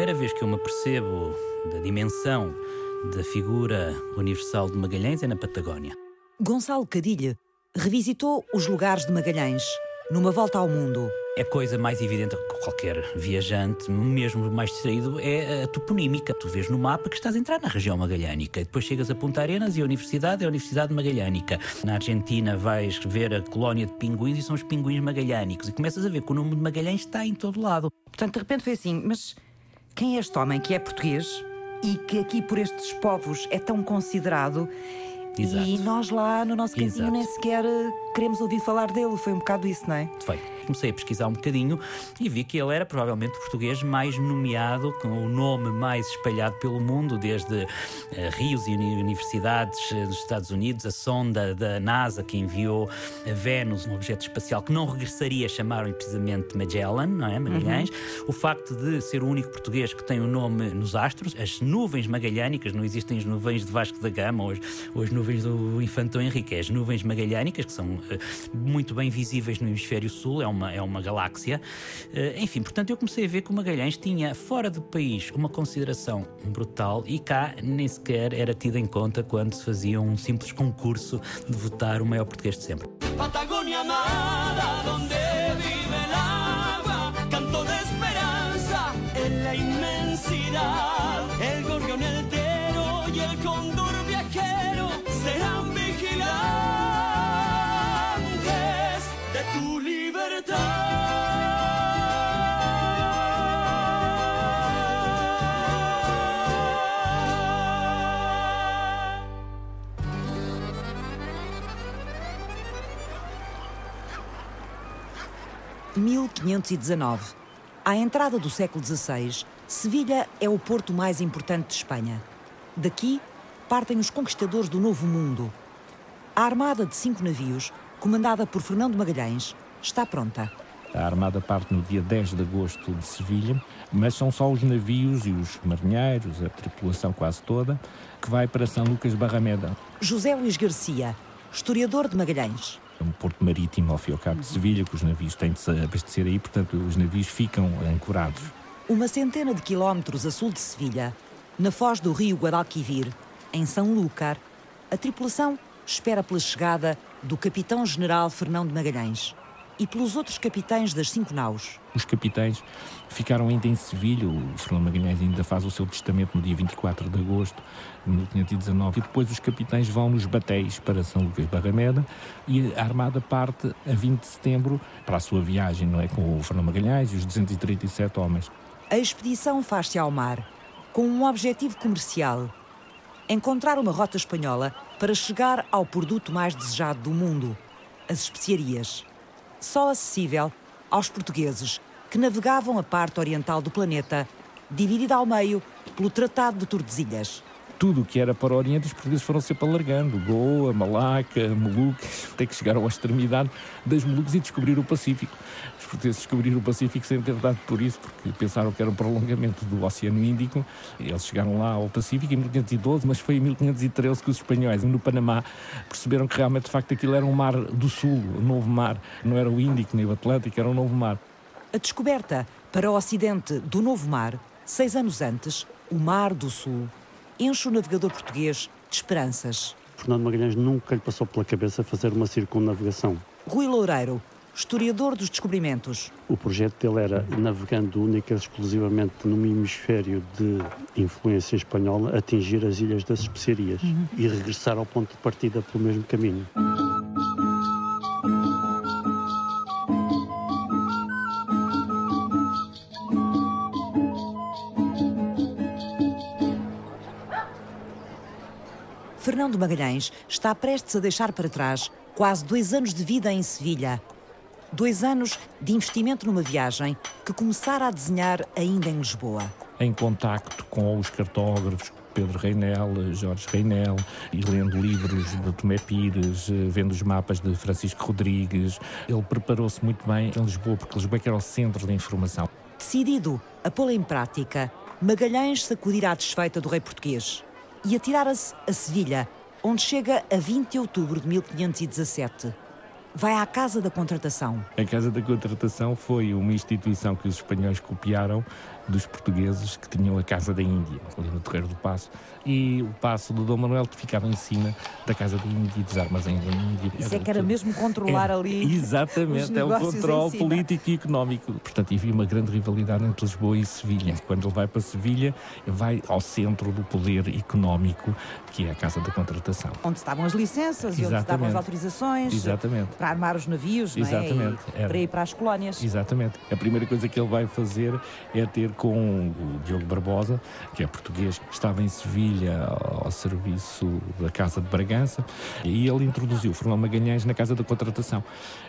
primeira vez que eu me percebo da dimensão da figura universal de Magalhães é na Patagónia. Gonçalo Cadilho revisitou os lugares de Magalhães numa volta ao mundo. A coisa mais evidente que qualquer viajante, mesmo mais distraído, é a toponímica. Tu vês no mapa que estás a entrar na região magalhânica. Depois chegas a Punta Arenas e a universidade é a Universidade Magalhânica. Na Argentina vais ver a colónia de pinguins e são os pinguins magalhânicos. E começas a ver que o nome de Magalhães está em todo lado. Portanto, de repente foi assim, mas quem é este homem que é português e que aqui por estes povos é tão considerado Exato. e nós lá no nosso cantinho Exato. nem sequer eh, queremos ouvir falar dele. Foi um bocado isso, não é? Foi. Comecei a pesquisar um bocadinho e vi que ele era provavelmente o português mais nomeado, com o nome mais espalhado pelo mundo, desde eh, rios e uni- universidades eh, dos Estados Unidos, a sonda da NASA que enviou a Vênus, um objeto espacial que não regressaria, chamaram precisamente Magellan, não é? Magalhães. O facto de ser o único português que tem o nome nos astros, as nuvens magalhânicas, não existem as nuvens de Vasco da Gama ou as, ou as nuvens do Infantão Henrique, é as nuvens magalhânicas, que são eh, muito bem visíveis no hemisfério sul, é uma, é uma galáxia. Eh, enfim, portanto, eu comecei a ver que o Magalhães tinha fora do país uma consideração brutal e cá nem sequer era tido em conta quando se fazia um simples concurso de votar o maior português de sempre. Patagonia amada, 1519. À entrada do século XVI, Sevilha é o porto mais importante de Espanha. Daqui partem os conquistadores do Novo Mundo. A armada de cinco navios, comandada por Fernando Magalhães, está pronta. A Armada parte no dia 10 de agosto de Sevilha, mas são só os navios e os marinheiros, a tripulação quase toda, que vai para São Lucas Barrameda, José Luís Garcia, historiador de Magalhães. Um porto marítimo ao fio cabo de Sevilha, que os navios têm de se abastecer aí, portanto os navios ficam ancorados. Uma centena de quilómetros a sul de Sevilha, na foz do rio Guadalquivir, em São Lúcar, a tripulação espera pela chegada do capitão-general Fernão de Magalhães e pelos outros capitães das cinco naus. Os capitães ficaram ainda em Sevilha, o Fernando Magalhães ainda faz o seu testamento no dia 24 de agosto de 1519, e depois os capitães vão nos batéis para São Lucas Barrameda e a Armada parte a 20 de setembro para a sua viagem, não é? Com o Fernando Magalhães e os 237 homens. A expedição faz-se ao mar com um objetivo comercial: encontrar uma rota espanhola para chegar ao produto mais desejado do mundo, as especiarias. Só acessível aos portugueses que navegavam a parte oriental do planeta, dividida ao meio pelo Tratado de Tordesilhas. Tudo o que era para o Oriente, os portugueses foram sempre alargando. Goa, Malaca, Molucas, até que chegaram à extremidade das Molucas e descobrir o Pacífico. Os portugueses descobriram o Pacífico sem ter dado por isso, porque pensaram que era um prolongamento do Oceano Índico. Eles chegaram lá ao Pacífico em 1512, mas foi em 1513 que os espanhóis, no Panamá, perceberam que realmente, de facto, aquilo era um mar do Sul, um novo mar. Não era o Índico nem o Atlântico, era um novo mar. A descoberta para o ocidente do Novo Mar, seis anos antes, o Mar do Sul, enche o navegador português de esperanças. Fernando Magalhães nunca lhe passou pela cabeça fazer uma circunnavegação. Rui Loureiro, historiador dos descobrimentos. O projeto dele era, navegando única e exclusivamente num hemisfério de influência espanhola, atingir as Ilhas das Especiarias e regressar ao ponto de partida pelo mesmo caminho. Fernando Magalhães está prestes a deixar para trás quase dois anos de vida em Sevilha. Dois anos de investimento numa viagem que começara a desenhar ainda em Lisboa. em contacto com os cartógrafos Pedro Reinel, Jorge Reinel, e lendo livros de Tomé Pires, vendo os mapas de Francisco Rodrigues. Ele preparou-se muito bem em Lisboa, porque Lisboa é era o centro da informação. Decidido a pô-la em prática, Magalhães sacudirá a desfeita do rei português e atirara-se a Sevilha, onde chega a 20 de outubro de 1517. Vai à Casa da Contratação. A Casa da Contratação foi uma instituição que os espanhóis copiaram dos portugueses que tinham a Casa da Índia, ali no Terreiro do Passo. E o Passo do Dom Manuel ficava em cima da Casa da Índia e dos armazéns da Índia. Isso é que era mesmo controlar ali. Exatamente, é o controle político e económico. Portanto, havia uma grande rivalidade entre Lisboa e Sevilha. Quando ele vai para Sevilha, vai ao centro do poder económico, que é a Casa da Contratação. Onde estavam as licenças Exatamente. e onde estavam as autorizações Exatamente. para armar os navios é? Exatamente. É? para ir para as colónias. Exatamente. A primeira coisa que ele vai fazer é ter com o Diogo Barbosa, que é português, estava em Sevilha ao serviço da Casa de Bragança, e ele introduziu Fernando Magalhães na Casa da Contratação.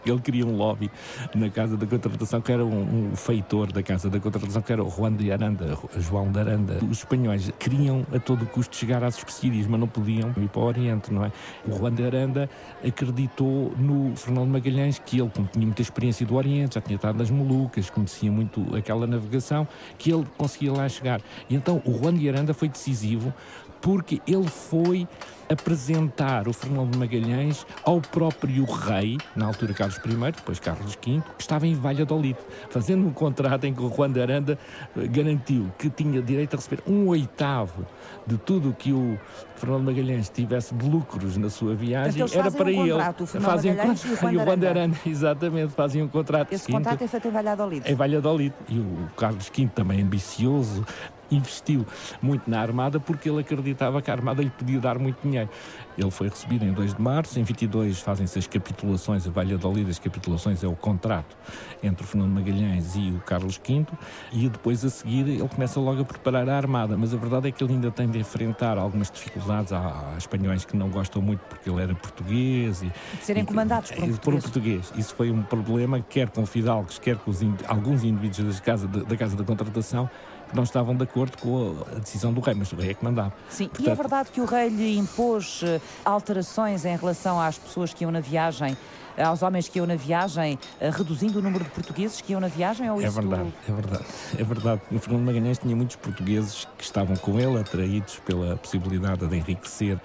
Ele queria um lobby na Casa da Contratação, que era um, um feitor da Casa da Contratação, que era o Juan de Aranda, João de Aranda. Os espanhóis queriam a todo custo chegar às especiarias, mas não podiam ir para o Oriente, não é? O Juan de Aranda acreditou no Fernando Magalhães, que ele, como tinha muita experiência do Oriente, já tinha estado nas Molucas, conhecia muito aquela navegação, que ele conseguia lá chegar. E então o Juan de Aranda foi decisivo porque ele foi apresentar o Fernando de Magalhães ao próprio rei, na altura Carlos I, depois Carlos V, que estava em Valladolid, fazendo um contrato em que o Juan de Aranda eh, garantiu que tinha direito a receber um oitavo de tudo o que o Fernando Magalhães tivesse de lucros na sua viagem, era para um ele. Contrato, fazem um contrato, e o Juan, e o Juan de Aranda, exatamente, fazem um contrato. Esse contrato é feito em Valladolid. Em Valladolid. E o Carlos V também ambicioso, investiu muito na Armada porque ele acreditava que a Armada lhe podia dar muito dinheiro. Ele foi recebido em 2 de março, em 22 fazem-se as capitulações, a Valladolid, as capitulações é o contrato entre o Fernando Magalhães e o Carlos V, e depois a seguir ele começa logo a preparar a Armada, mas a verdade é que ele ainda tem de enfrentar algumas dificuldades. Há, há espanhóis que não gostam muito porque ele era português. E, de serem e, comandados por um, por um português. Isso foi um problema, quer com Fidalgos, quer com os, alguns indivíduos da casa, da casa da contratação, que não estavam de acordo com a decisão do rei, mas o rei é que mandava. Sim, Portanto, e é verdade que o rei lhe impôs eh, alterações em relação às pessoas que iam na viagem aos homens que iam na viagem, eh, reduzindo o número de portugueses que iam na viagem? Ou é verdade, é verdade. É verdade. O Fernando Magalhães tinha muitos portugueses que estavam com ele, atraídos pela possibilidade de enriquecer, uh,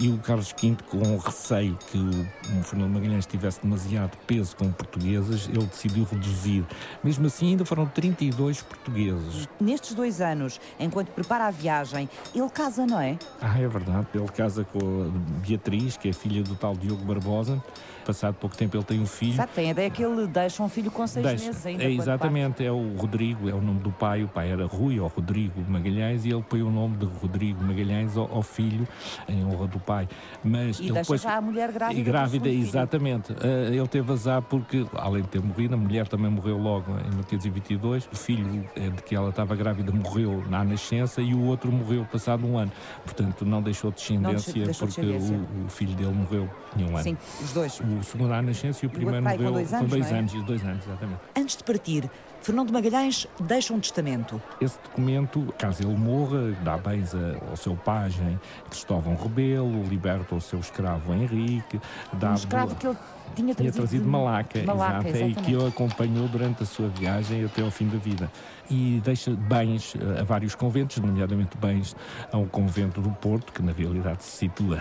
e o Carlos V, com receio que o, o Fernando Magalhães tivesse demasiado peso com portugueses, ele decidiu reduzir. Mesmo assim, ainda foram 32 portugueses. Nestes dois anos, enquanto prepara a viagem, ele casa, não é? Ah, é verdade. Ele casa com a Beatriz, que é filha do tal Diogo Barbosa. Passado pouco tempo ele tem um filho. Exato, tem a ideia que ele deixa um filho com seis deixa. meses ainda. É, exatamente, é o Rodrigo, é o nome do pai. O pai era Rui ou Rodrigo Magalhães e ele põe o nome de Rodrigo Magalhães ao, ao filho em honra do pai. Mas e ele depois, já a mulher grávida. E grávida, exatamente. Uh, ele teve azar porque, além de ter morrido, a mulher também morreu logo em 1922. O filho eh, de que ela estava grávida morreu na nascença e o outro morreu passado um ano. Portanto, não deixou descendência não deixou porque descendência. O, o, filho dele morreu em um ano. Sim, os dois o segundo à nascença e o primeiro morreu com dois anos. Com dois é? dois anos, exatamente. Antes de partir, Fernando Magalhães deixa um testamento. Esse documento, caso ele morra, dá bens ao seu pajem Cristóvão Rebelo, liberta o seu escravo Henrique. Dá um escravo que ele tinha trazido, tinha trazido de Malaca, Malaca exato, e que o acompanhou durante a sua viagem até ao fim da vida e deixa bens eh, a vários conventos, nomeadamente bens a um convento do Porto, que na realidade se situa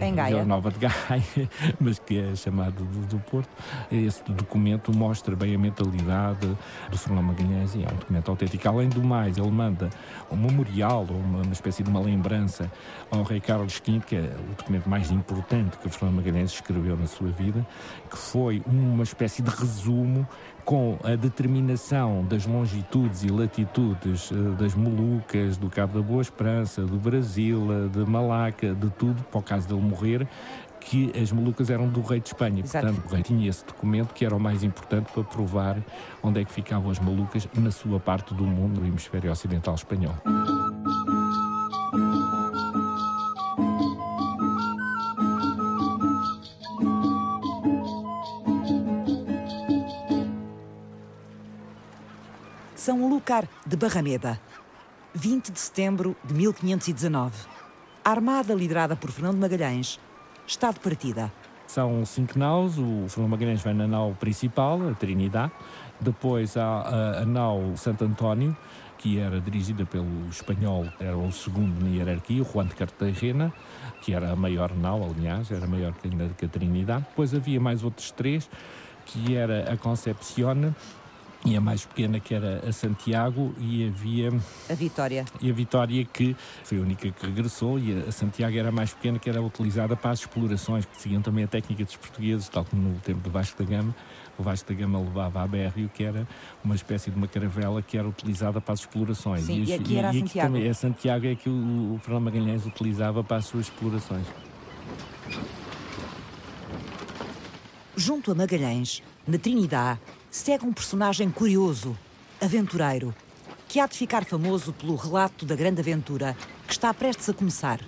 em Gaia. Nova de Gaia, mas que é chamado do, do, Porto. Esse documento mostra bem a mentalidade do Fernando Magalhães e é um documento autêntico. Além do mais, ele manda um memorial, uma, uma espécie de uma lembrança ao rei Carlos V, que é o documento mais importante que o Fernando Magalhães escreveu na sua vida, que foi uma espécie de resumo com a determinação das longitudes e latitudes eh, das Molucas, do Cabo da Boa Esperança, do Brasil, eh, de Malaca, de tudo, para o caso dele morrer, que as Molucas eram do rei de Espanha. Exato. Portanto, o rei tinha esse documento que era o mais importante para provar onde é que ficavam as Molucas na sua parte do mundo, no hemisfério ocidental espanhol. Lucar de Barrameda, 20 de setembro de 1519. A armada liderada por Fernando Magalhães está de partida. São cinco naus, o Fernando Magalhães vai na nau principal, a Trinidad, depois há a, a nau Santo António, que era dirigida pelo espanhol, era o segundo na hierarquia, o Juan de Cartagena, que era a maior nau, aliás, era maior que a Trinidad. Depois havia mais outros três, que era a Concepciona, e a mais pequena que era a Santiago e havia a Vitória. E a Vitória que foi a única que regressou e a Santiago era a mais pequena que era utilizada para as explorações que seguiam também a técnica dos portugueses tal como no tempo do Vasco da Gama. O Vasco da Gama levava a Bérrio que era uma espécie de uma caravela que era utilizada para as explorações. Sim, e, e aqui era e, a Santiago. também, a Santiago é que o, o Fernando Magalhães utilizava para as suas explorações. Junto a Magalhães, na Trinidade, segue um personagem curioso, aventureiro, que há de ficar famoso pelo relato da grande aventura que está prestes a começar.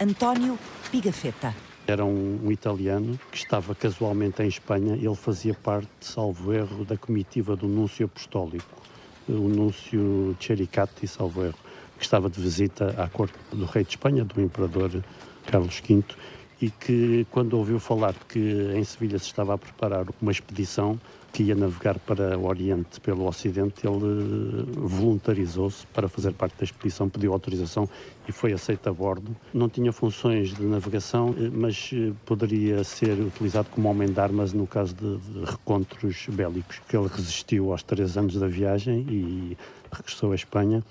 António Pigafetta. Era um, um, italiano que estava casualmente em Espanha. Ele fazia parte, salvo erro, da comitiva do Núncio Apostólico, o Núncio Chericati, salvo erro, que estava de visita à corte do rei de Espanha, do imperador Carlos V, e que, quando ouviu falar que em Sevilha se estava a preparar uma expedição, que ia navegar para o Oriente pelo Ocidente, ele voluntarizou-se para fazer parte da expedição, pediu autorização e foi aceito a bordo. Não tinha funções de navegação, mas poderia ser utilizado como homem de armas no caso de, de recontros bélicos. Ele resistiu aos três anos da viagem e regressou à Espanha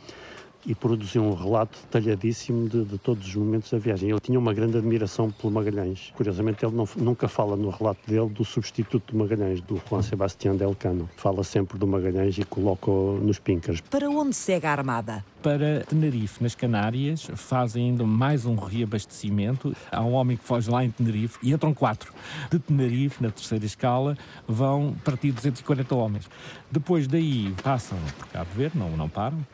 e produziu um relato detalhadíssimo de, de, todos os momentos da viagem. Ele tinha uma grande admiração pelo Magalhães. Curiosamente, ele não, nunca fala no relato dele do substituto do Magalhães, do Juan Sebastián del Cano. Fala sempre do Magalhães e coloca-o nos pincas. Para onde segue a Armada? Para Tenerife, nas Canárias, fazem ainda mais um reabastecimento. Há um homem que foge lá em Tenerife e entram quatro. De Tenerife, na terceira escala, vão partir 240 homens. Depois daí passam por Cabo Verde, não, não param,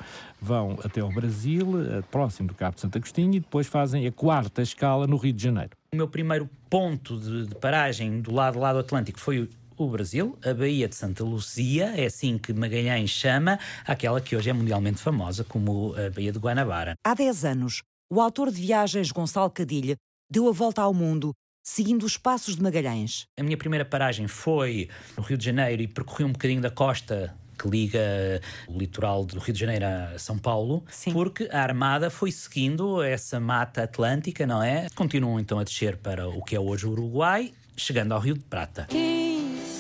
vão até ao Brasil, eh, próximo do Cabo de Santo Agostinho, e depois fazem a quarta escala no Rio de Janeiro. O meu primeiro ponto de, de paragem do lado, lado Atlântico foi o Brasil, a Baía de Santa Luzia, é assim que Magalhães chama aquela que hoje é mundialmente famosa como a Baía de Guanabara. Há 10 anos, o autor de viagens Gonçalo Cadilha deu a volta ao mundo seguindo os passos de Magalhães. A minha primeira paragem foi no Rio de Janeiro e percorri um bocadinho da costa que liga o litoral do Rio de Janeiro a São Paulo, Sim. porque a Armada foi seguindo essa mata atlântica, não é? Continuam então a descer para o que é hoje o Uruguai, chegando ao Rio de Prata. Quem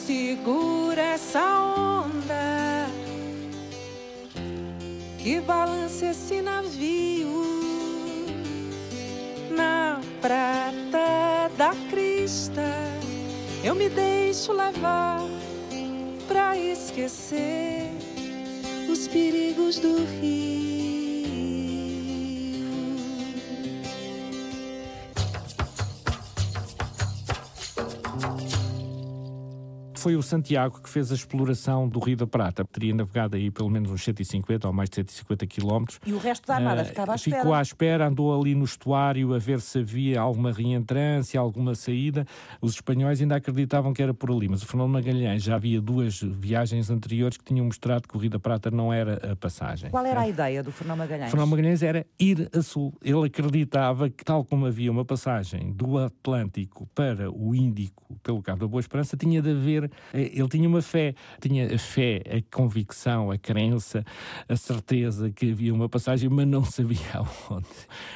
segura essa onda que balança esse navio na prata da crista? Eu me deixo levar pra esquecer os perigos do rio. Foi o Santiago que fez a exploração do Rio da Prata. Teria navegado aí pelo menos uns 150 ou mais de 150 quilómetros. E o resto da armada uh, ficava à espera. Ficou à espera, andou ali no estuário a ver se havia alguma reentrância, alguma saída. Os espanhóis ainda acreditavam que era por ali, mas o Fernando Magalhães já havia duas viagens anteriores que tinham mostrado que o Rio da Prata não era a passagem. Qual era a ideia do Fernando Magalhães? Fernando Magalhães era ir a sul. Ele acreditava que, tal como havia uma passagem do Atlântico para o Índico pelo Cabo da Boa Esperança, tinha de haver eh, ele tinha uma fé, tinha a fé, a convicção, a crença, a certeza que havia uma passagem, mas não sabia aonde.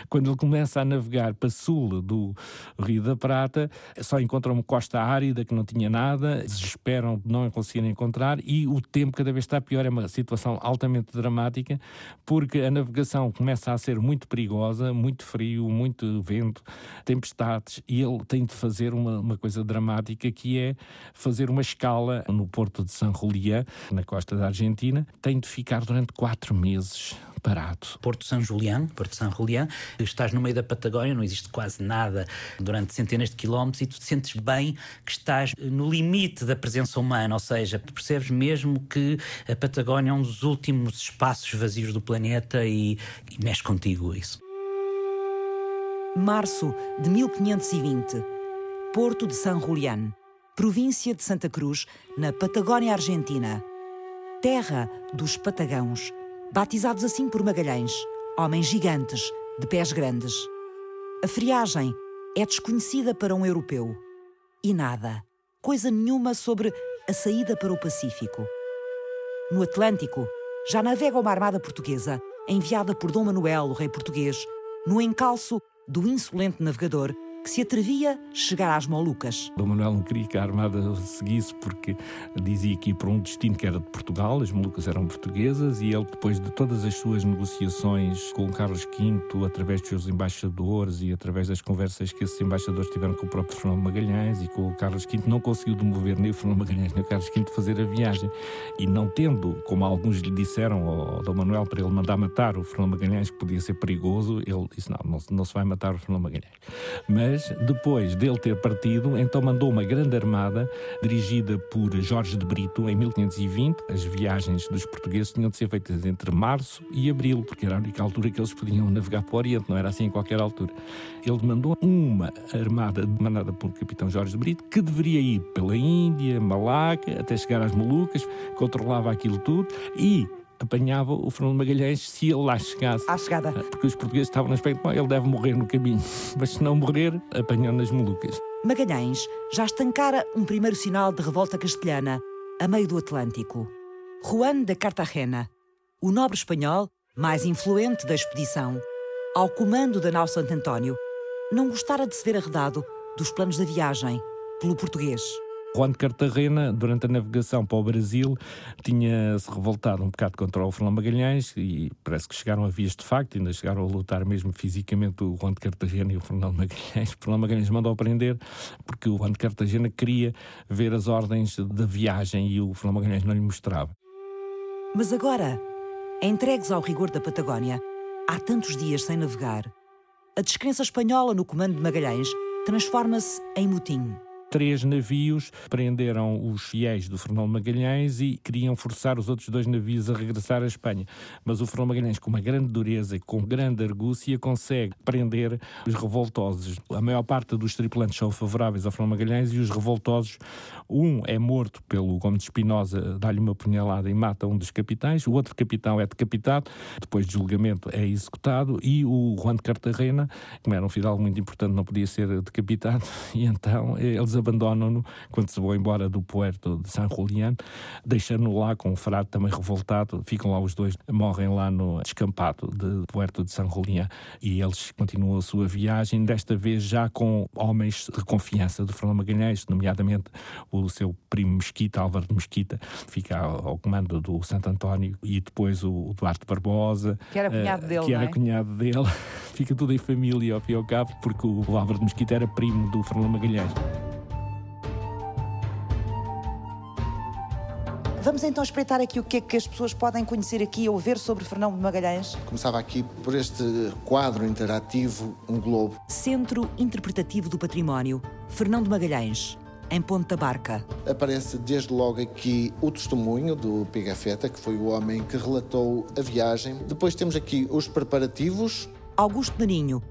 Quando ele começa a navegar para sul do Rio da Prata, só encontra uma costa árida que não tinha nada, desesperam de não conseguirem encontrar e o tempo cada vez está pior, é uma situação altamente dramática, porque a navegação começa a ser muito perigosa, muito frio, muito vento, tempestades, e ele tem de fazer uma, uma coisa dramática que é fazer uma escala no porto de San Julián, na costa da Argentina, tem de ficar durante quatro meses parado. Porto São Julián, Porto São Julián, estás no meio da Patagónia, não existe quase nada durante centenas de quilómetros e tu te sentes bem que estás no limite da presença humana, ou seja, tu percebes mesmo que a Patagónia é um dos últimos espaços vazios do planeta e, e mexe contigo isso. Março de 1520, Porto de San Julián província de Santa Cruz, na Patagónia Argentina. Terra dos Patagãos, batizados assim por Magalhães, homens gigantes, de pés grandes. A friagem é desconhecida para um europeu. E nada, coisa nenhuma sobre a saída para o Pacífico. No Atlântico, já navega uma armada portuguesa, enviada por Dom Manuel, o rei português, no encalço do insolente navegador que se atrevia chegar às Molucas. Dom Manuel não queria que a Armada seguisse porque dizia que ia para um destino que era de Portugal, as Molucas eram portuguesas, e ele, depois de todas as suas negociações com Carlos V, através dos seus embaixadores e através das conversas que esses embaixadores tiveram com o próprio Fernando Magalhães e com o Carlos V, não conseguiu demover nem o Fernando Magalhães nem o Carlos V fazer a viagem. E não tendo, como alguns lhe disseram ao Dom Manuel para ele mandar matar o Fernando Magalhães, que podia ser perigoso, ele disse: não, não, não se vai matar o Fernando Magalhães. Mas depois dele ter partido, então mandou uma grande armada dirigida por Jorge de Brito em 1520. As viagens dos portugueses tinham de ser feitas entre março e abril, porque era a única altura que eles podiam navegar para o Oriente, não era assim em qualquer altura. Ele mandou uma armada mandada por capitão Jorge de Brito, que deveria ir pela Índia, Malaca, até chegar às Molucas, controlava aquilo tudo e apanhava o Fernando Magalhães se ele lá chegasse. À chegada. Porque os portugueses estavam no aspecto, bom, ele deve morrer no caminho. Mas se não morrer, apanhou nas Molucas. Magalhães já estancara um primeiro sinal de revolta castelhana a meio do Atlântico. Juan de Cartagena, o nobre espanhol mais influente da expedição, ao comando da nau Santo António, não gostara de se ver arredado dos planos da viagem pelo português. Juan de Cartagena, durante a navegação para o Brasil, tinha-se revoltado um bocado contra o Fernando Magalhães e parece que chegaram a vias de facto, ainda chegaram a lutar mesmo fisicamente o Juan de Cartagena e o Fernando Magalhães. O Fernando Magalhães mandou prender porque o Juan de Cartagena queria ver as ordens da viagem e o Fernando Magalhães não lhe mostrava. Mas agora, entregues ao rigor da Patagónia, há tantos dias sem navegar, a descrença espanhola no comando de Magalhães transforma-se em motim três navios prenderam os fiéis do Fernão Magalhães e queriam forçar os outros dois navios a regressar à Espanha. Mas o Fernão Magalhães, com uma grande dureza e com grande argúcia, consegue prender os revoltosos. A maior parte dos tripulantes são favoráveis ao Fernão Magalhães e os revoltosos, um é morto pelo Gomes de Espinosa, dá-lhe uma punhalada e mata um dos capitães, o outro capitão é decapitado, depois de julgamento é executado e o Juan de Cartagena, como era um fidalgo muito importante, não podia ser decapitado, e então eles abandonam-no quando se vão embora do puerto de San Julián, deixando-no lá com o frade também revoltado. Ficam lá os dois, morrem lá no descampado de puerto de San Julián e eles continuam a sua viagem, desta vez já com homens de confiança do Fernando Magalhães, nomeadamente o seu primo Mesquita, Álvaro de Mesquita, fica ao comando do Santo António e depois o Duarte Barbosa, que era cunhado uh, dele, que era é? cunhado dele. fica tudo em família ao fim e ao cabo, porque o Álvaro de Mesquita era primo do Fernando Magalhães. Vamos então espreitar aqui o que é que as pessoas podem conhecer aqui ou ver sobre Fernão de Magalhães. Começava aqui por este quadro interativo, um globo. Centro Interpretativo do Património, Fernão de Magalhães, em Ponta Barca. Aparece desde logo aqui o testemunho do Pigafetta, que foi o homem que relatou a viagem. Depois temos aqui os preparativos. Augusto Naninho,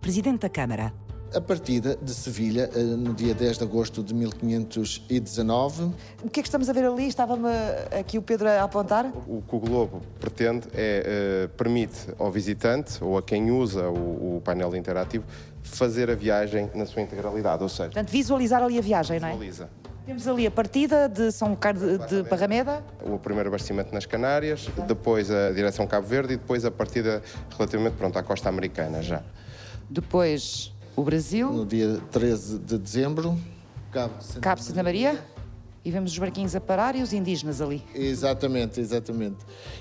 Presidente da Câmara. A partida de Sevilha, eh, no dia 10 de agosto de 1519. O que é que estamos a ver ali? Estava-me aqui o Pedro a apontar. O que o Globo pretende é, uh, permite ao visitante ou a quem usa o, o painel interativo fazer a viagem na sua integralidade, ou seja... Portanto, visualizar ali a viagem, não é? Visualiza. Temos ali a partida de São Carlos de, de Barrameda. O primeiro abastecimento nas Canárias, depois a direção Cabo Verde e depois a partida relativamente pronto à costa americana já. Depois o Brasil. No dia 13 de dezembro, Cabo de Santa, Cabo Santa Maria. E vemos os barquinhos a parar e os indígenas ali. Exatamente, exatamente.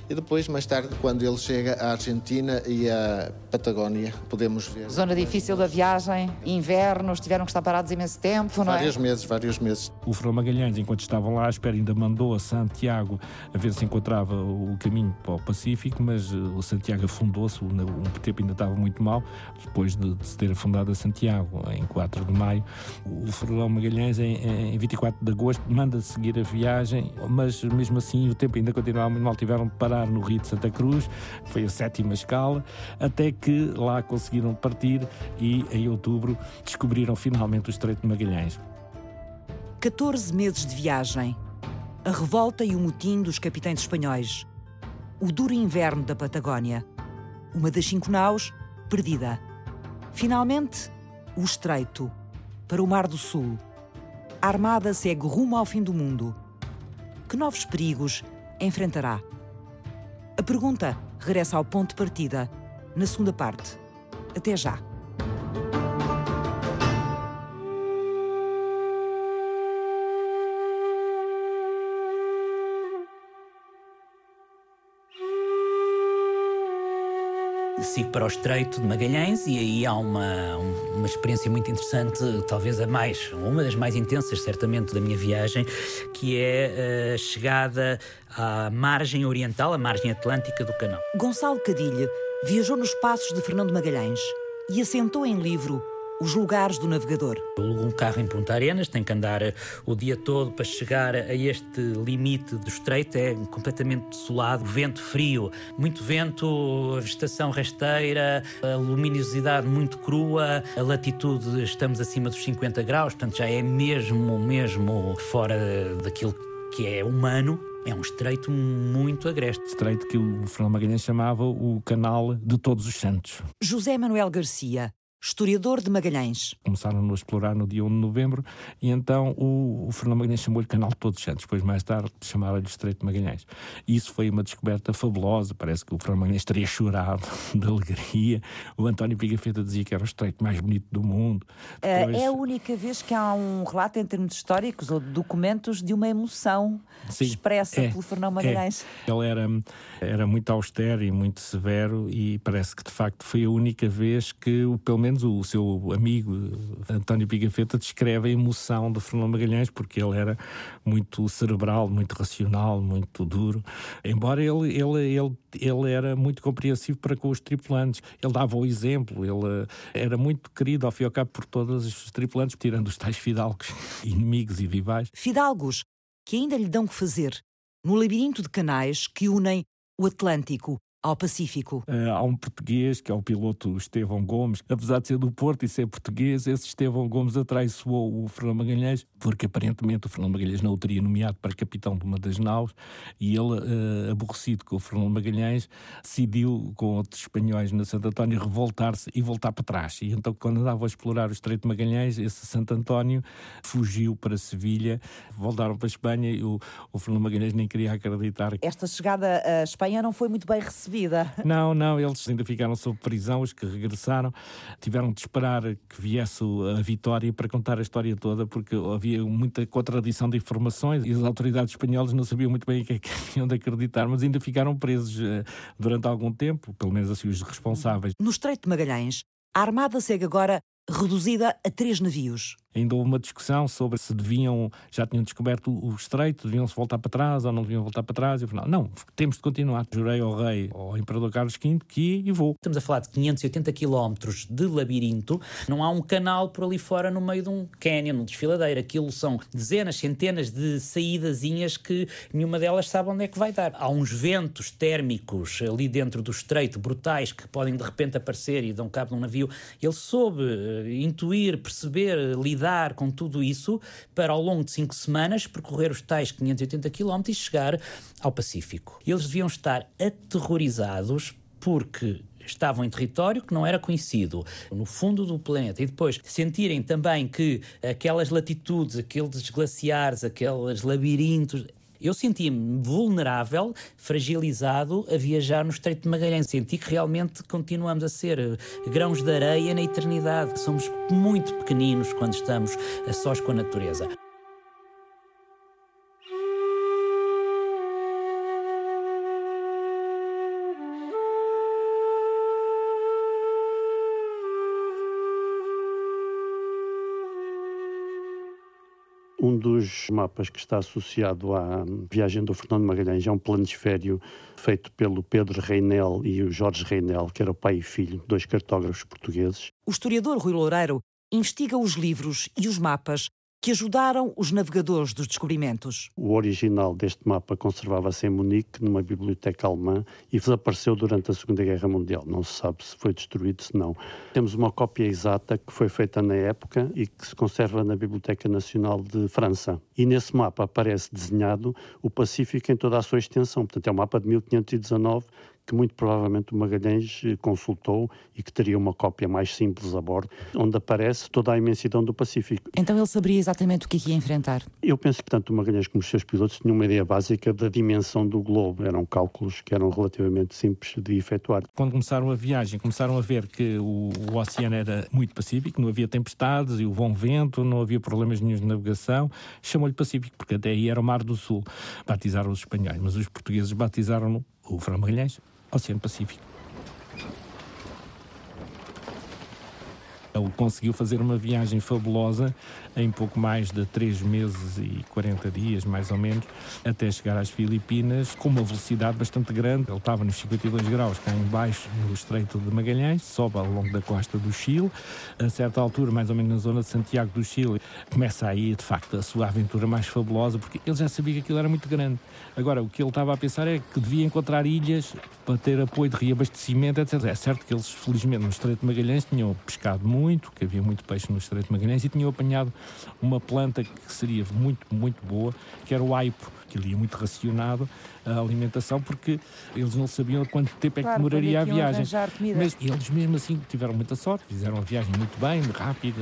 E depois, mais tarde, quando ele chega à Argentina e à Patagónia, podemos ver. Zona difícil da viagem, inverno, tiveram que estar parados imenso tempo, não é? Vários meses, vários meses. O Fernão Magalhães, enquanto estavam lá à espera, ainda mandou a Santiago a ver se encontrava o caminho para o Pacífico, mas o Santiago afundou-se, o tempo ainda estava muito mal, depois de, de se ter afundado a Santiago em 4 de maio. O Fernão Magalhães, em, em 24 de agosto, manda de seguir a viagem, mas mesmo assim o tempo ainda continuava muito mal. Tiveram de parar no Rio de Santa Cruz, foi a sétima escala, até que lá conseguiram partir e em outubro descobriram finalmente o Estreito de Magalhães. 14 meses de viagem, a revolta e o motim dos capitães espanhóis, o duro inverno da Patagónia, uma das cinco naus perdida. Finalmente, o Estreito, para o Mar do Sul. Armada segue rumo ao fim do mundo. Que novos perigos enfrentará? A pergunta regressa ao ponto de partida, na segunda parte. Até já. Sigo para o Estreito de Magalhães e aí há uma, uma experiência muito interessante, talvez a mais, uma das mais intensas, certamente, da minha viagem, que é a chegada à margem oriental, à margem atlântica do canal. Gonçalo Cadilha viajou nos passos de Fernando Magalhães e assentou em livro os lugares do navegador. Aluga um carro em Punta Arenas, tem que andar eh, o dia todo para chegar a este limite do estreito, é completamente desolado, vento frio, muito vento, a vegetação rasteira, a luminosidade muito crua, a latitude estamos acima dos 50 graus, portanto já é mesmo, mesmo fora daquilo que é humano. É um estreito muito agreste. Estreito que o Fernando Magalhães chamava o Canal de Todos os Santos. José Manuel Garcia historiador de Magalhães. Começaram a explorar no dia 1 de novembro e então o, o Fernando Magalhães chamou-lhe Canal de Todos Santos, depois mais tarde chamava-lhe Estreito de Magalhães. Isso foi uma descoberta fabulosa, parece que o Fernando Magalhães teria chorado de alegria. O António Pigafetta dizia que era o estreito mais bonito do mundo. Depois... É a única vez que há um relato em termos históricos ou de documentos de uma emoção Sim, expressa é, pelo Fernando Magalhães. É. Ele era, era muito austero e muito severo e parece que de facto foi a única vez que, pelo menos menos o seu amigo António Pigafetta descreve a emoção de Fernando Magalhães, porque ele era muito cerebral, muito racional, muito duro. Embora ele, ele, ele, ele era muito compreensivo para com os tripulantes. Ele dava o exemplo, ele era muito querido, ao fim e ao cabo, por todos os tripulantes, tirando os tais fidalgos, inimigos e rivais. Fidalgos que ainda lhe dão que fazer no labirinto de canais que unem o Atlântico ao Pacífico. Uh, há um português, que é o piloto Estevão Gomes, apesar de ser do Porto e ser português, esse Estevão Gomes atraiçoou o Fernando Magalhães, porque aparentemente o Fernando Magalhães não o teria nomeado para capitão de uma das naus, e ele, uh, aborrecido com o Fernando Magalhães, decidiu, com outros espanhóis na Santo António, revoltar-se e voltar para trás. E então, quando andava a explorar o Estreito de Magalhães, esse Santo António fugiu para Sevilha, voltaram para a Espanha e o, o Fernando Magalhães nem queria acreditar. Esta chegada à Espanha não foi muito bem recebida vida. Não, não, eles ainda ficaram sob prisão, os que regressaram tiveram de esperar que viesse a vitória para contar a história toda, porque havia muita contradição de informações e as autoridades espanholas não sabiam muito bem o que é que haviam de acreditar, mas ainda ficaram presos uh, durante algum tempo, pelo menos assim os responsáveis. No Estreito de Magalhães, a Armada segue agora reduzida a três navios. Ainda houve uma discussão sobre se deviam, já tinham descoberto o estreito, deviam-se voltar para trás ou não deviam voltar para trás. E afinal, não, temos de continuar. Jurei ao rei, ao imperador Carlos V, que e vou. Estamos a falar de 580 quilómetros de labirinto. Não há um canal por ali fora no meio de um canyon, um desfiladeiro. Aquilo são dezenas, centenas de saídazinhas que nenhuma delas sabe onde é que vai dar. Há uns ventos térmicos ali dentro do estreito, brutais, que podem de repente aparecer e dão cabo de um navio. Ele soube uh, intuir, perceber, lidar lidar com tudo isso para, ao longo de cinco semanas, percorrer os tais 580 km e chegar ao Pacífico. Eles deviam estar aterrorizados porque estavam em território que não era conhecido, no fundo do planeta, e depois sentirem também que aquelas latitudes, aqueles glaciares, aqueles labirintos eu sentia-me vulnerável, fragilizado a viajar no Estreito de Magalhães. Senti que realmente continuamos a ser eh, grãos de areia na eternidade. Somos muito pequeninos quando estamos a sós com a natureza. Dos mapas que está associado à viagem do Fernando Magalhães é um planisfério feito pelo Pedro Reinel e o Jorge Reinel, que era o pai e filho, dois cartógrafos portugueses. O historiador Rui Loureiro investiga os livros e os mapas que ajudaram os navegadores dos descobrimentos. O original deste mapa conservava-se em Munique, numa biblioteca alemã, e desapareceu durante a Segunda Guerra Mundial. Não se sabe se foi destruído, se não. Temos uma cópia exata que foi feita na época e que se conserva na Biblioteca Nacional de França. E nesse mapa aparece desenhado o Pacífico em toda a sua extensão. Portanto, é um mapa de 1519 que muito provavelmente o Magalhães eh, consultou e que teria uma cópia mais simples a bordo, onde aparece toda a imensidão do Pacífico. Então ele saberia exatamente o que é ia enfrentar? Eu penso que tanto o Magalhães como os seus pilotos tinham uma ideia básica da dimensão do globo. Eram cálculos que eram relativamente simples de efetuar. Quando começaram a viagem, começaram a ver que o, o oceano era muito pacífico, não havia tempestades e o bom vento, não havia problemas nenhum de navegação. Chamou-lhe Pacífico, porque até aí era o Mar do Sul. Batizaram os espanhóis, mas os portugueses batizaram o Fernando Magalhães Oceano Pacífico. Ele conseguiu fazer uma viagem fabulosa em pouco mais de 3 meses e 40 dias, mais ou menos, até chegar às Filipinas, com uma velocidade bastante grande. Ele estava nos 52 graus cá embaixo, no Estreito de Magalhães, sobe ao longo da costa do Chile. A certa altura, mais ou menos na zona de Santiago do Chile, começa aí, de facto, a sua aventura mais fabulosa, porque ele já sabia que aquilo era muito grande. Agora, o que ele estava a pensar é que devia encontrar ilhas para ter apoio de reabastecimento, etc. É certo que eles, felizmente, no Estreito de Magalhães tinham pescado muito, que havia muito peixe no Estreito de Magalhães, e tinham apanhado uma planta que seria muito, muito boa, que era o aipo, ele ia muito racionado a alimentação, porque eles não sabiam quanto tempo é que Claro, demoraria a é viagem. Mas eles mesmo assim tiveram muita sorte, fizeram a viagem muito bem, rápida,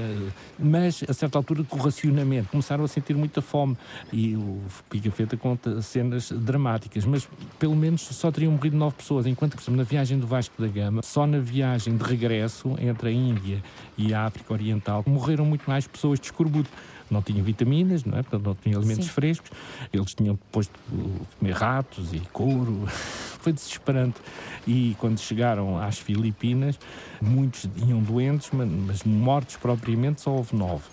mas a certa altura com o racionamento começaram a sentir muita fome e o Pigafetta conta cenas dramáticas, mas pelo menos só teriam morrido nove pessoas, enquanto que na viagem do Vasco da Gama, só na viagem de regresso entre a Índia e a África Oriental, morreram muito mais pessoas de escorbuto. Não tinham vitaminas, não é? Portanto, não tinham alimentos Sim. frescos. Eles tinham posto uh, comer ratos e couro. Foi desesperante. E quando chegaram às Filipinas, muitos iam doentes, mas, mortos propriamente só houve nove.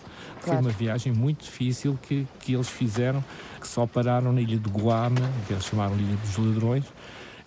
Foi Claro. uma viagem muito difícil que, que eles fizeram, que só pararam na ilha de Guam, que eles chamaram Ilha dos Ladrões,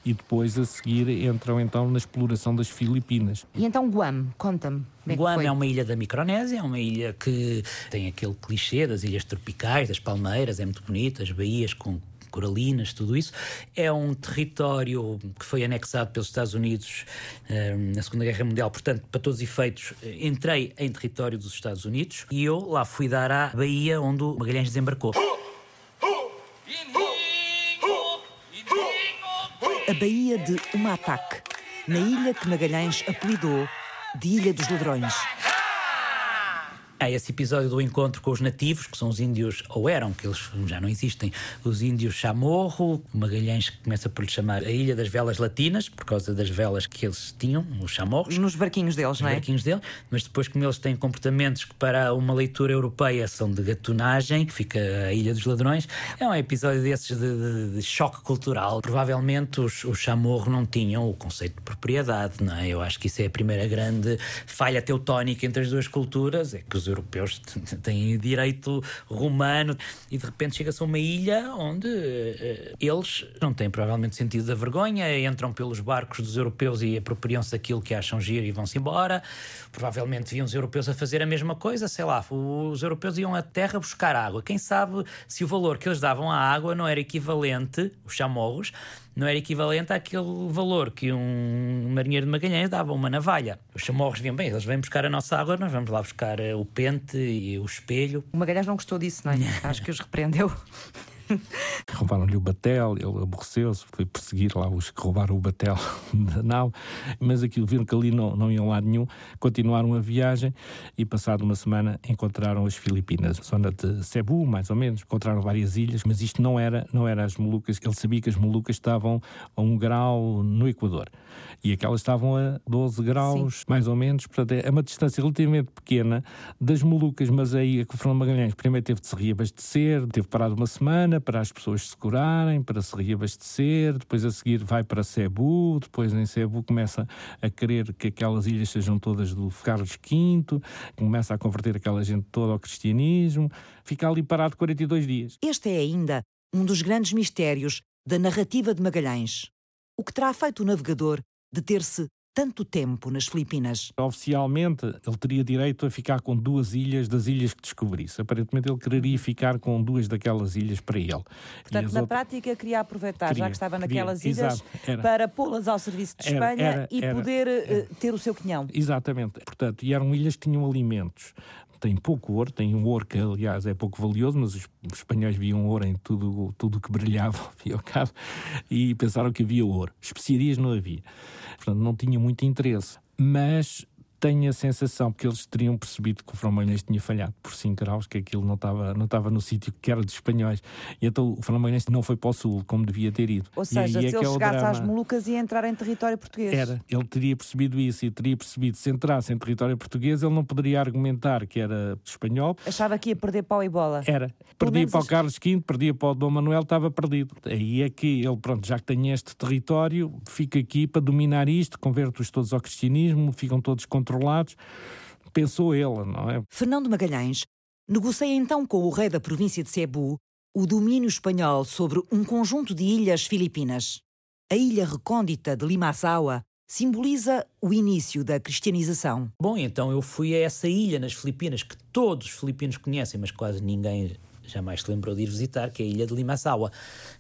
e depois a seguir entram então na exploração das Filipinas. E então Guam, conta-me. como é Guam foi? é uma ilha da Micronésia, é uma ilha que tem aquele clichê das ilhas tropicais, das palmeiras, é muito bonita, as baías com coralinas, tudo isso. É um território que foi anexado pelos Estados Unidos eh, na Segunda Guerra Mundial, portanto, para todos os efeitos, entrei em território dos Estados Unidos e eu lá fui dar à baía onde o Magalhães desembarcou. A Baía de Umatac, na ilha que Magalhães apelidou de Ilha dos Ladrões. Há esse episódio do encontro com os nativos, que são os índios, ou eram, que eles já não existem, os índios Chamorro, Magalhães começa por lhe chamar a Ilha das Velas Latinas, por causa das velas que eles tinham, os chamorros. Nos barquinhos deles, os não é? barquinhos dele, mas depois, como eles têm comportamentos que para uma leitura europeia são de gatunagem, fica a Ilha dos Ladrões, é um episódio desses de, de- de choque cultural. Provavelmente os, os chamorro não tinham o conceito de propriedade, não é? Eu acho que isso é a primeira grande falha teutónica entre as duas culturas, é que os europeus têm direito romano e de repente chega-se a uma ilha onde eh, eles não têm provavelmente sentido da vergonha, entram pelos barcos dos europeus e apropriam-se daquilo que acham giro e vão-se embora. Provavelmente viam os europeus a fazer a mesma coisa, sei lá, os europeus iam à terra buscar água. Quem sabe se o valor que eles davam à água não era equivalente, os chamorros, não era equivalente àquele valor que um marinheiro de Magalhães dava a uma navalha. Os chamorros vinham bem, eles vêm buscar a nossa água, nós vamos lá buscar eh, o pente e o espelho. O Magalhães não gostou disso, não é? Acho que os repreendeu. Roubaram-lhe o batel, ele aborreceu-se, foi perseguir lá os que roubaram o batel da nau, mas aquilo viram que ali não, não iam lá nenhum, continuaram a viagem e, passado uma semana, encontraram as Filipinas, zona de Cebu, mais ou menos, encontraram várias ilhas, mas isto não era, não era as Molucas, ele sabia que as Molucas estavam a um grau no Equador. E aquelas estavam a 12 graus, mais ou menos, portanto é uma distância relativamente pequena das Molucas, mas aí a Fernando Magalhães primeiro teve de se reabastecer, teve parado uma semana para as pessoas se curarem, para se reabastecer, depois a seguir vai para Cebu, depois em Cebu começa a querer que aquelas ilhas sejam todas do Carlos V, começa a converter aquela gente toda ao cristianismo, fica ali parado 42 dias. Este é ainda um dos grandes mistérios da narrativa de Magalhães. O que terá feito o navegador deter-se tanto tempo nas Filipinas? Oficialmente, ele teria direito a ficar com duas ilhas das ilhas que descobrisse. Aparentemente, ele quereria ficar com duas daquelas ilhas para ele. E Portanto, na outras- prática, queria aproveitar, já Queria, que estava queria, naquelas ilhas, era. para pô-las ao serviço de Era, Espanha era, e era, poder eh, ter o seu quinhão. Exatamente. Portanto, e eram ilhas que tinham alimentos. Tem pouco ouro, tem um ouro que, aliás, é pouco valioso, mas os, espanhóis viam ouro em tudo tudo que brilhava, ao cabo, e pensaram que havia ouro. Especiarias não havia. Portanto, não tinha muito interesse. Mas tenho a sensação que eles teriam percebido que o Fromalhães tinha falhado por 5 graus, que aquilo não estava, não estava no sítio que era dos espanhóis. E então o Fromalhães não foi para o sul, como devia ter ido. Ou E seja, é se que ele é chegasse às drama. Molucas ia entrar em território português. Era, ele teria percebido isso e teria percebido se entrasse em território português, ele não poderia argumentar que era espanhol. Achava que ia perder pau e bola. Era. Pelo Perdia para o Carlos V, perdia para o Dom Manuel, estava perdido. Aí é que ele, pronto, já que tem este território, fica aqui para dominar isto, converte-os todos ao cristianismo, ficam todos controlados. pensou ele, não é? Fernando Magalhães negocia então com o rei da província de Cebu o domínio espanhol sobre um conjunto de ilhas filipinas. A ilha recôndita de Limasaua simboliza o início da cristianização. Bom, então eu fui a essa ilha nas Filipinas que todos os filipinos conhecem, mas quase ninguém jamais se lembrou de ir visitar, que é a ilha de Limasaua,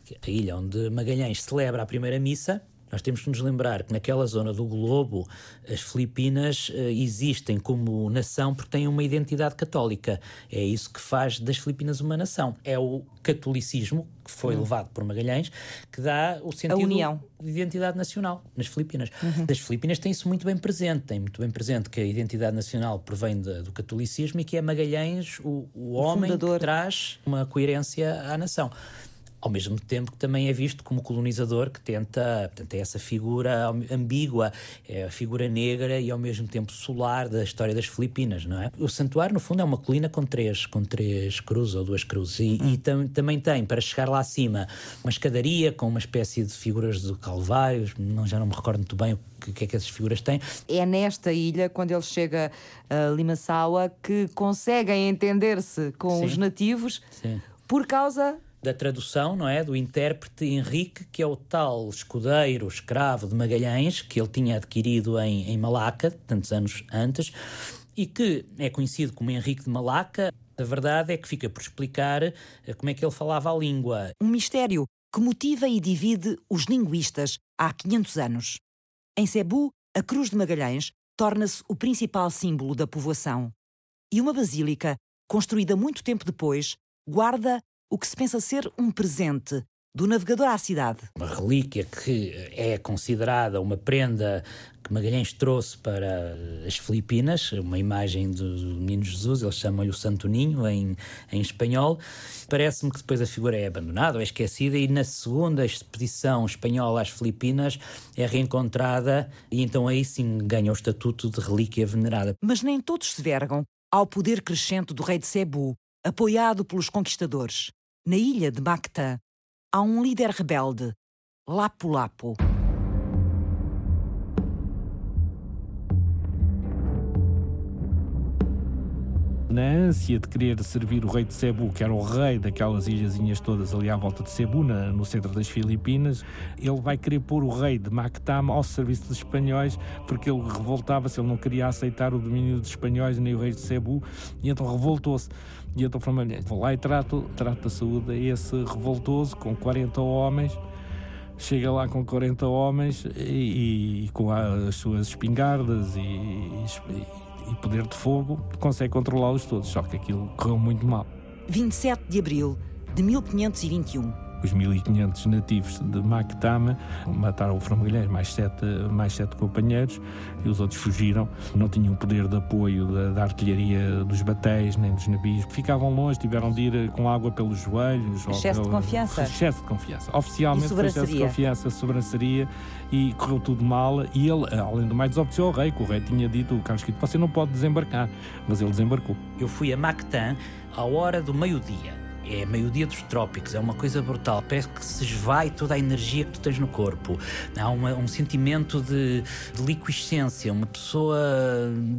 é a ilha onde Magalhães celebra a primeira missa nós temos que nos lembrar que naquela zona do globo as Filipinas uh, existem como nação porque têm uma identidade católica. É isso que faz das Filipinas uma nação. É o catolicismo que foi uhum. levado por Magalhães que dá o sentido de identidade nacional nas Filipinas. Uhum. As Filipinas têm isso muito bem presente, têm muito bem presente que a identidade nacional provém de, do catolicismo e que é Magalhães o, o, o homem fundador. que traz uma coerência à nação ao mesmo tempo que também é visto como colonizador que tenta, portanto, é essa figura ambígua, é a figura negra e ao mesmo tempo solar da história das Filipinas, não é? O santuário, no fundo, é uma colina com três, com três cruzes ou duas cruzes e, hum. e tam, também tem, para chegar lá acima, uma escadaria com uma espécie de figuras de calvários, não, já não me recordo muito bem o que, que é que essas figuras têm. É nesta ilha, quando ele chega a Limassala, que conseguem entender-se com Sim. os nativos Sim. por causa da tradução, não é? Do intérprete Henrique, que é o tal escudeiro, escravo de Magalhães, que ele tinha adquirido em, em Malaca, tantos anos antes, e que é conhecido como Henrique de Malaca. A verdade é que fica por explicar eh, como é que ele falava a língua. Um mistério que motiva e divide os linguistas há 500 anos. Em Cebu, a Cruz de Magalhães torna-se o principal símbolo da povoação. E uma basílica, construída muito tempo depois, guarda o que se pensa ser um presente do navegador à cidade. Uma relíquia que é considerada uma prenda que Magalhães trouxe para as Filipinas, uma imagem do Menino Jesus, eles chamam-lhe o Santo Ninho em, em espanhol. Parece-me que depois a figura é abandonada ou é esquecida e na segunda expedição espanhola às Filipinas é reencontrada e então aí sim ganha o estatuto de relíquia venerada. Mas nem todos se vergam ao poder crescente do rei de Cebu, apoiado pelos conquistadores. Na ilha de Mactã, há um líder rebelde, Lapu-Lapu. Na ânsia de querer servir o rei de Cebu, que era o rei daquelas ilhazinhas todas ali à volta de Cebu, na, no centro das Filipinas, ele vai querer pôr o rei de Mactama ao serviço dos espanhóis, porque ele revoltava-se, ele não queria aceitar o domínio dos espanhóis nem o rei de Cebu, e então revoltou-se. E então falou vou lá e trato, trato da saúde a esse revoltoso com 40 homens, chega lá com 40 homens e, e com as suas espingardas e, e, e poder de fogo, consegue controlá-los todos, só que aquilo correu muito mal. 27 de abril de 1521 os 1.500 nativos de Mactama mataram o Framagalhães, mais sete, mais sete companheiros, e os outros fugiram. Não tinham poder de apoio da, da artilharia dos batéis nem dos navios. Ficavam longe, tiveram de ir com água pelos joelhos. Excesso de confiança. Excesso de confiança. Oficialmente foi excesso de confiança, sobranceria e correu tudo mal. E ele, além do mais, desobedeceu ao rei, que o rei tinha dito, o Carlos Quito, você não pode desembarcar. Mas ele desembarcou. Eu fui a Mactan à hora do meio-dia é meio-dia dos trópicos, é uma coisa brutal. Parece que se esvai toda a energia que tu tens no corpo. Há uma, um sentimento de, de liquescência. Uma pessoa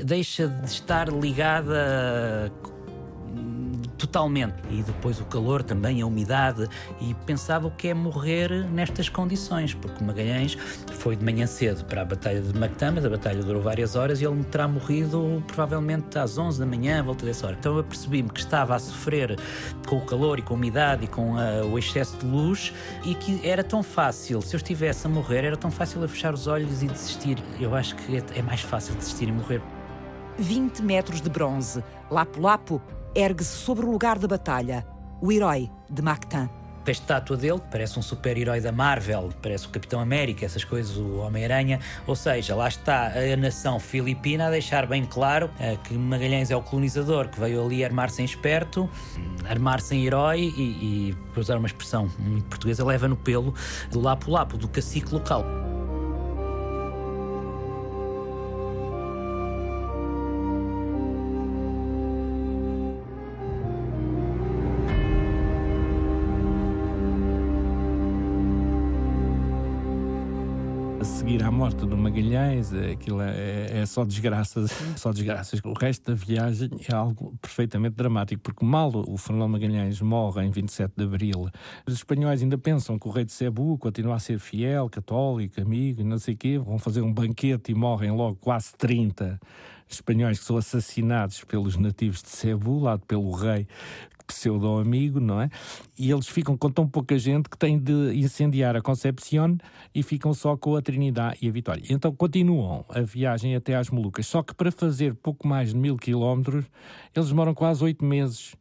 deixa de estar ligada totalmente. E depois o calor também, a umidade. E pensava o que é morrer nestas condições, porque Magalhães foi de manhã cedo para a Batalha de Mactamas, a batalha durou várias horas e ele terá morrido provavelmente às 11 da manhã, à volta dessa hora. Então eu percebi-me que estava a sofrer com o calor e com a umidade e com a, ah, o excesso de luz e que era tão fácil, se eu estivesse a morrer, era tão fácil a fechar os olhos e desistir. Eu acho que é, é mais fácil desistir e morrer. 20 metros de bronze, lapo-lapo, ergue-se sobre o lugar da batalha, o herói de Mactan. A estátua dele parece um super-herói da Marvel, parece o Capitão América, essas coisas, o Homem-Aranha. Ou seja, lá está a nação filipina a deixar bem claro uh, que Magalhães é o colonizador que veio ali armar-se em esperto, armar-se em herói e, e, por usar uma expressão muito portuguesa, leva no pelo do lapo-lapo, do cacique local. Morte do Magalhães, aquilo é, é só desgraças, só desgraças. O resto da viagem é algo perfeitamente dramático, porque mal o Fernão Magalhães morre em 27 de Abril, os espanhóis ainda pensam que o rei de Cebu continua a ser fiel, católico, amigo, não sei o quê, vão fazer um banquete e morrem logo quase 30 espanhóis que são assassinados pelos nativos de Cebu, lá pelo rei pseudo-amigo, não é? E eles ficam com tão pouca gente que têm de incendiar a Concepción e ficam só com a Trinidade e a Vitória. Então continuam a viagem até às Molucas, só que para fazer pouco mais de mil quilómetros, eles demoram quase oito meses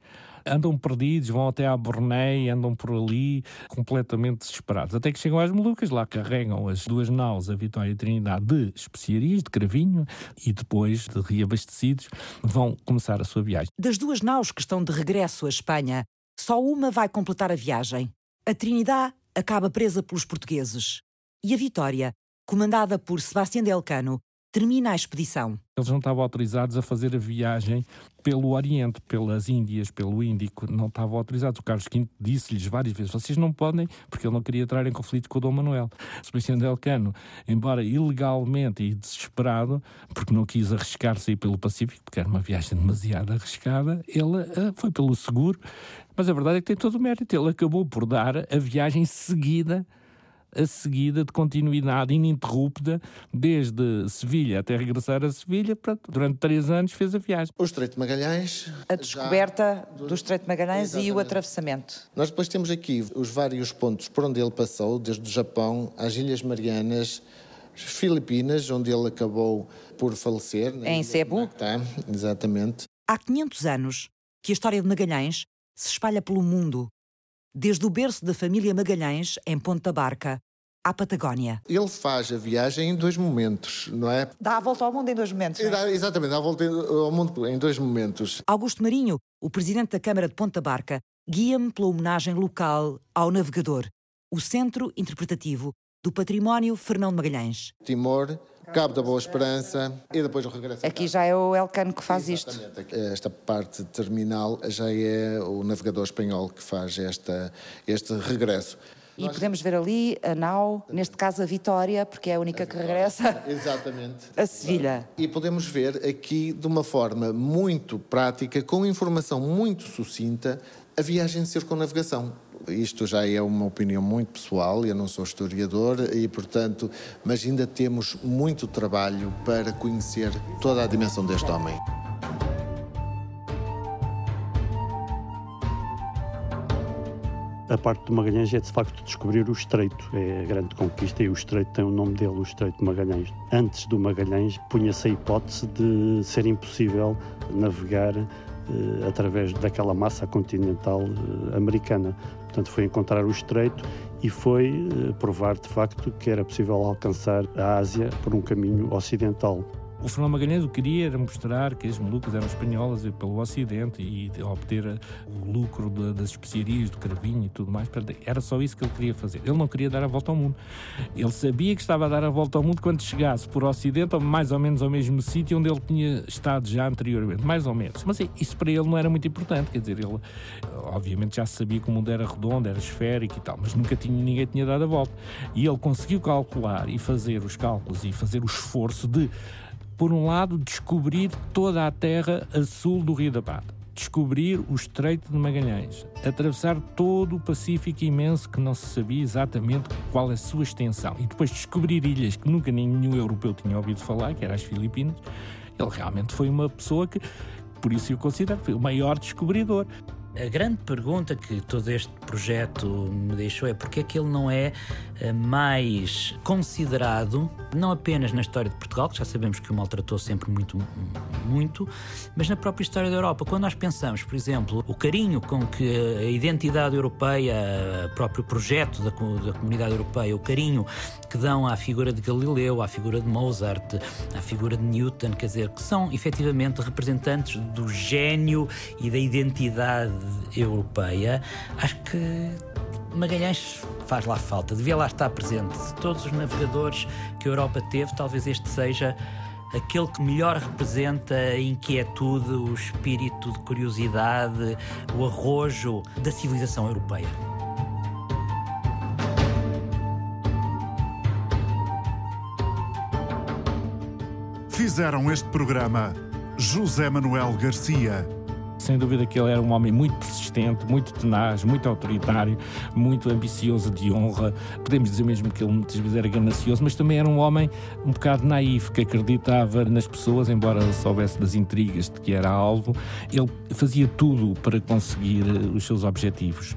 andam perdidos, vão até à Bornéia, andam por ali completamente desesperados. Até que chegam às Molucas, lá carregam as duas naus, a Vitória e a Trinidade, de especiarias, de cravinho, e depois, de reabastecidos, vão começar a sua viagem. Das duas naus que estão de regresso à Espanha, só uma vai completar a viagem. A Trinidade acaba presa pelos portugueses. E a Vitória, comandada por Sebastião de Elcano, termina a expedição. Eles não estavam autorizados a fazer a viagem pelo Oriente, pelas Índias, pelo Índico, não estavam autorizados. O Carlos V disse-lhes várias vezes: vocês não podem, porque ele não queria entrar em conflito com o Dom Manuel. Sebastião Elcano, embora ilegalmente e desesperado, porque não quis arriscar-se pelo Pacífico, porque era uma viagem demasiado arriscada, ele uh, foi pelo seguro. Mas a verdade é que tem todo o mérito. Ele acabou por dar a viagem seguida a seguida de continuidade ininterrupta desde Sevilha até regressar a Sevilha. Durante três anos fez a viagem. O Estreito de Magalhães. A descoberta já... do Estreito de Magalhães Exatamente. e o atravessamento. Nós depois temos aqui os vários pontos por onde ele passou, desde o Japão às Ilhas Marianas. Filipinas, onde ele acabou por falecer. Em Cebu. exatamente. Há 500 anos que a história de Magalhães se espalha pelo mundo desde o berço da família Magalhães, em Ponta Barca, à Patagónia. Ele faz a viagem em dois momentos, não é? Dá a volta ao mundo em dois momentos. Dá, exatamente, dá a volta ao mundo em dois momentos. Augusto Marinho, o presidente da Câmara de Ponta Barca, guia-me pela homenagem local ao navegador, o Centro Interpretativo do Património Fernão de Magalhães. Timor, Cabo da Boa Esperança e depois o regresso. Aqui já é o Elcano que faz Exatamente. isto. Esta parte terminal já é o navegador espanhol que faz esta, este regresso. E Nós... podemos ver ali a nau, neste caso a Vitória, porque é a única a que regressa Exatamente. a Sevilha. E podemos ver aqui de uma forma muito prática, com informação muito sucinta, a viagem de circunnavegação isto já é uma opinião muito pessoal, eu não sou historiador e, portanto, mas ainda temos muito trabalho para conhecer toda a dimensão deste homem. A parte do Magalhães é de facto descobrir o estreito, é a grande conquista e o estreito tem o nome dele, o Estreito de Magalhães. Antes do Magalhães punha-se a hipótese de ser impossível navegar eh, através daquela massa continental eh, americana. Portanto, foi encontrar o estreito e foi eh, provar de facto que era possível alcançar a Ásia por um caminho ocidental. O Fernando Magalhães o que queria era mostrar que as Molucas eram espanholas pelo Ocidente e obter o lucro de, das especiarias, do carvinho e tudo mais. Era só isso que ele queria fazer. Ele não queria dar a volta ao mundo. Ele sabia que estava a dar a volta ao mundo quando chegasse por Ocidente, ou mais ou menos ao mesmo sítio onde ele tinha estado já anteriormente. Mais ou menos. Mas isso para ele não era muito importante. Quer dizer, ele obviamente já sabia que o mundo era redondo, era esférico e tal, mas nunca tinha, ninguém tinha dado a volta. E ele conseguiu calcular e fazer os cálculos e fazer o esforço de por um lado, descobrir toda a terra a sul do Rio da Prata, descobrir o Estreito de Magalhães, atravessar todo o Pacífico imenso que não se sabia exatamente qual é a sua extensão, e depois descobrir ilhas que nunca nenhum europeu tinha ouvido falar, que eram as Filipinas. Ele realmente foi uma pessoa que, por isso eu considero, foi o maior descobridor. A grande pergunta que todo este projeto me deixou é porque é que ele não é eh, mais considerado, não apenas na história de Portugal, que já sabemos que o maltratou sempre muito, muito, mas na própria história da Europa. Quando nós pensamos, por exemplo, o carinho com que a identidade europeia, o próprio projeto da, da comunidade europeia, o carinho que dão à figura de Galileu, à figura de Mozart, à figura de Newton, quer dizer, que são efetivamente representantes do gênio e da identidade europeia, acho que Magalhães faz lá falta, devia lá estar presente. De todos os navegadores que a Europa teve, talvez este seja aquele que melhor representa a inquietude, o espírito de curiosidade, o arrojo da civilização europeia. fizeram este programa José Manuel Garcia. Sem dúvida que ele era um homem muito persistente, muito tenaz, muito autoritário, muito ambicioso de honra. Podemos dizer mesmo que ele muitas vezes era ganancioso, mas também era um homem um bocado naif, que acreditava nas pessoas, embora soubesse das intrigas de que era alvo. Ele fazia tudo para conseguir eh, os seus objetivos.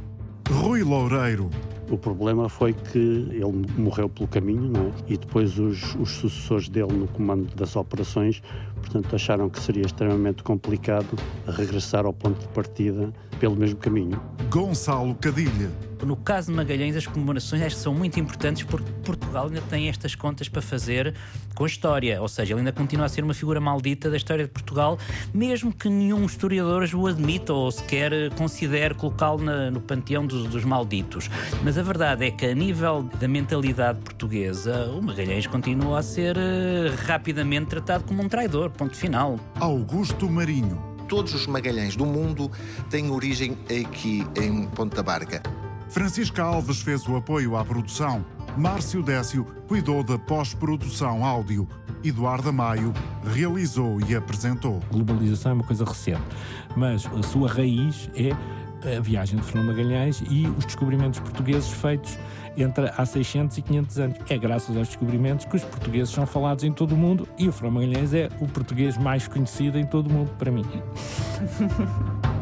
Rui Loureiro. O problema foi que ele morreu pelo caminho, não é? E depois os, os sucessores dele no comando das operações, portanto, acharam que seria extremamente complicado regressar ao ponto de partida pelo mesmo caminho. Gonçalo Cadilha. No caso de Magalhães, as comemorações acho que são muito importantes porque Portugal ainda tem estas contas para fazer com a história. Ou seja, ele ainda continua a ser uma figura maldita da história de Portugal, mesmo que nenhum historiador o admita ou sequer considere colocá-lo no panteão dos, dos malditos. Mas a verdade é que, a nível da mentalidade portuguesa, o Magalhães continua a ser uh, rapidamente tratado como um traidor. Ponto final. Augusto Marinho. Todos os Magalhães do mundo têm origem aqui em Ponta Barca. Francisca Alves fez o apoio à produção. Márcio Décio cuidou da pós-produção áudio. Eduardo Maio realizou e apresentou. Globalização é uma coisa recente, mas a sua raiz é a viagem de Fernando Magalhães e os descobrimentos portugueses feitos entre há 600 e 500 anos. É graças aos descobrimentos que os portugueses são falados em todo o mundo e o Fernando Magalhães é o português mais conhecido em todo o mundo, para mim.